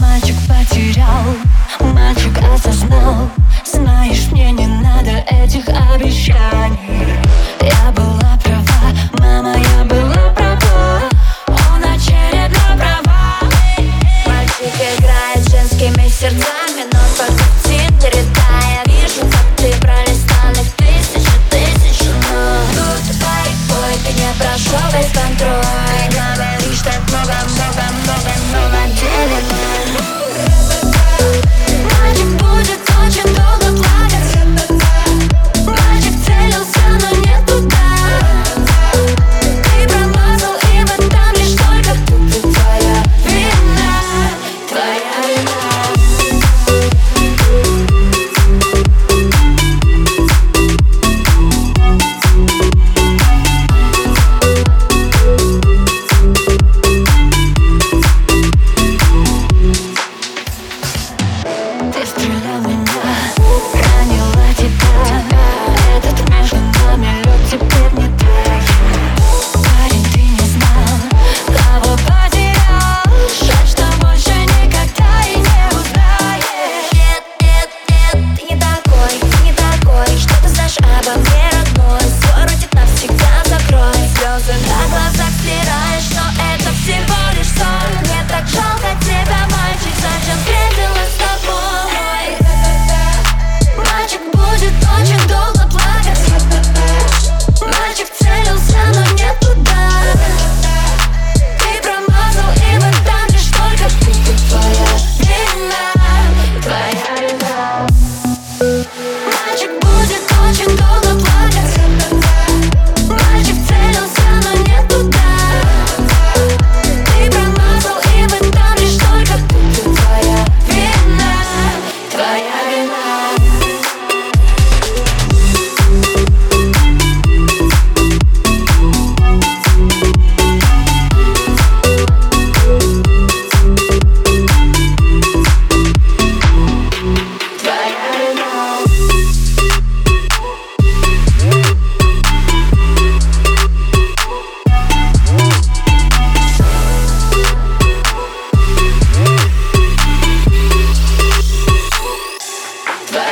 Мальчик потерял, мальчик осознал. Знаешь, мне не надо этих обещаний. Я была права, мама, я была права. Он очередно права. Мальчик играет женскими сердцами Но под тиндере я Вижу, как ты пролистал их тысячи, тысячи Но тут бой, бой, ты не прошел весь контроль. Ты говоришь так много, много, много. know that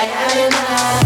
I had enough.